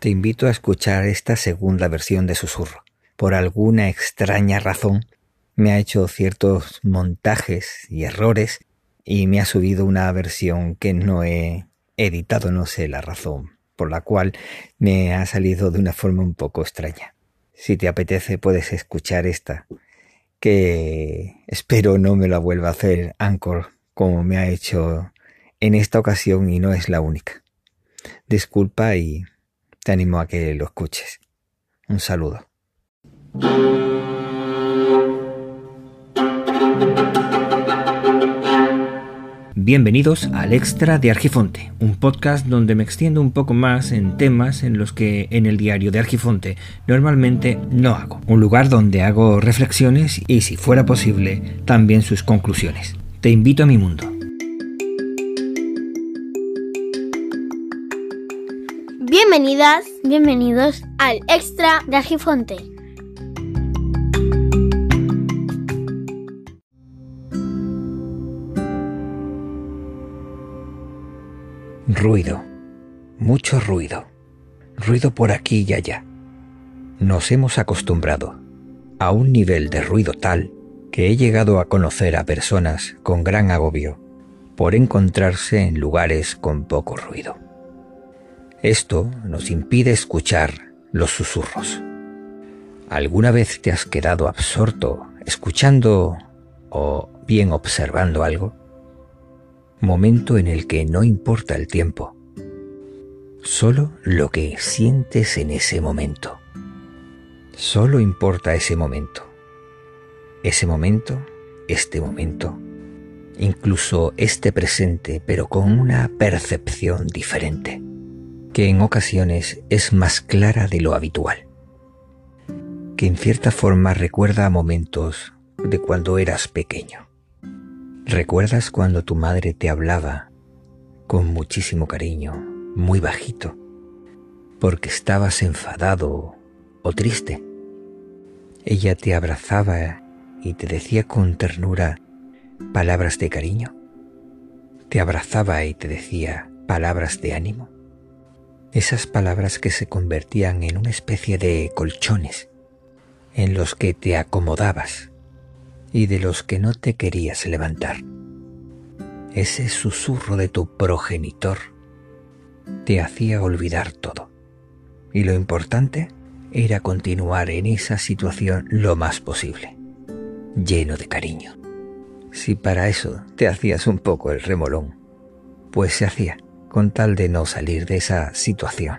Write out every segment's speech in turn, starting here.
Te invito a escuchar esta segunda versión de Susurro. Por alguna extraña razón, me ha hecho ciertos montajes y errores y me ha subido una versión que no he editado, no sé la razón por la cual me ha salido de una forma un poco extraña. Si te apetece puedes escuchar esta, que espero no me la vuelva a hacer Anchor como me ha hecho en esta ocasión y no es la única. Disculpa y te animo a que lo escuches. Un saludo. Bienvenidos al Extra de Argifonte, un podcast donde me extiendo un poco más en temas en los que en el diario de Argifonte normalmente no hago. Un lugar donde hago reflexiones y, si fuera posible, también sus conclusiones. Te invito a mi mundo. Bienvenidas, bienvenidos al Extra de Argifonte. Ruido, mucho ruido, ruido por aquí y allá. Nos hemos acostumbrado a un nivel de ruido tal que he llegado a conocer a personas con gran agobio por encontrarse en lugares con poco ruido. Esto nos impide escuchar los susurros. ¿Alguna vez te has quedado absorto escuchando o bien observando algo? momento en el que no importa el tiempo, solo lo que sientes en ese momento. Solo importa ese momento. Ese momento, este momento, incluso este presente, pero con una percepción diferente, que en ocasiones es más clara de lo habitual, que en cierta forma recuerda a momentos de cuando eras pequeño. ¿Recuerdas cuando tu madre te hablaba con muchísimo cariño, muy bajito, porque estabas enfadado o triste? Ella te abrazaba y te decía con ternura palabras de cariño. Te abrazaba y te decía palabras de ánimo. Esas palabras que se convertían en una especie de colchones en los que te acomodabas y de los que no te querías levantar. Ese susurro de tu progenitor te hacía olvidar todo. Y lo importante era continuar en esa situación lo más posible, lleno de cariño. Si para eso te hacías un poco el remolón, pues se hacía con tal de no salir de esa situación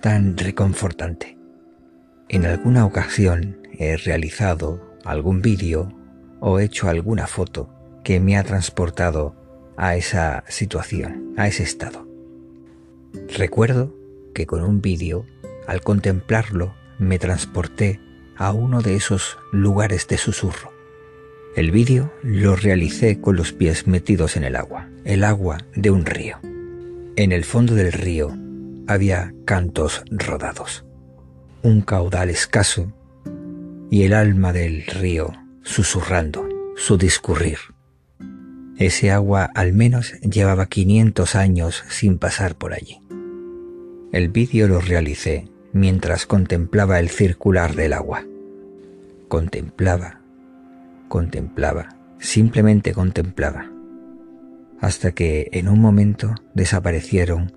tan reconfortante. En alguna ocasión he realizado algún vídeo o hecho alguna foto que me ha transportado a esa situación, a ese estado. Recuerdo que con un vídeo, al contemplarlo, me transporté a uno de esos lugares de susurro. El vídeo lo realicé con los pies metidos en el agua, el agua de un río. En el fondo del río había cantos rodados, un caudal escaso y el alma del río susurrando su discurrir. Ese agua al menos llevaba 500 años sin pasar por allí. El vídeo lo realicé mientras contemplaba el circular del agua. Contemplaba, contemplaba, simplemente contemplaba, hasta que en un momento desaparecieron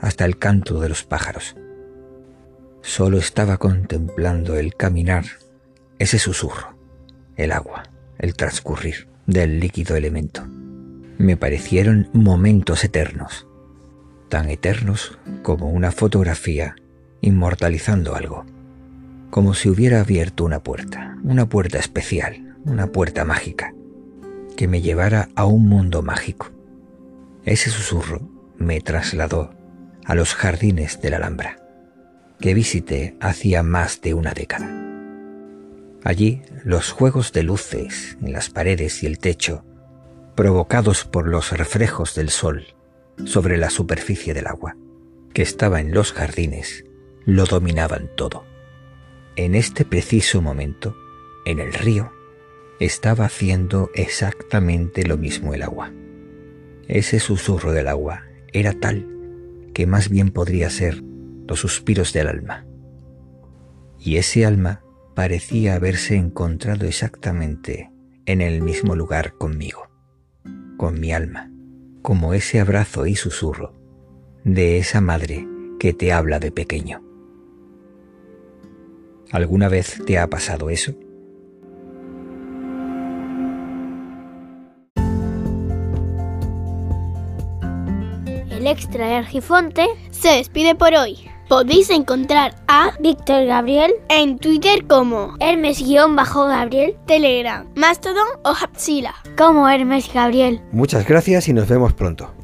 hasta el canto de los pájaros. Solo estaba contemplando el caminar, ese susurro el agua, el transcurrir del líquido elemento. Me parecieron momentos eternos, tan eternos como una fotografía inmortalizando algo, como si hubiera abierto una puerta, una puerta especial, una puerta mágica, que me llevara a un mundo mágico. Ese susurro me trasladó a los jardines de la Alhambra, que visité hacía más de una década. Allí los juegos de luces en las paredes y el techo, provocados por los reflejos del sol sobre la superficie del agua, que estaba en los jardines, lo dominaban todo. En este preciso momento, en el río, estaba haciendo exactamente lo mismo el agua. Ese susurro del agua era tal que más bien podría ser los suspiros del alma. Y ese alma parecía haberse encontrado exactamente en el mismo lugar conmigo, con mi alma, como ese abrazo y susurro de esa madre que te habla de pequeño. ¿Alguna vez te ha pasado eso? El extra de Argifonte se despide por hoy. Podéis encontrar a Víctor Gabriel en Twitter como Hermes-Gabriel, Telegram, Mastodon o Hapsila como Hermes Gabriel. Muchas gracias y nos vemos pronto.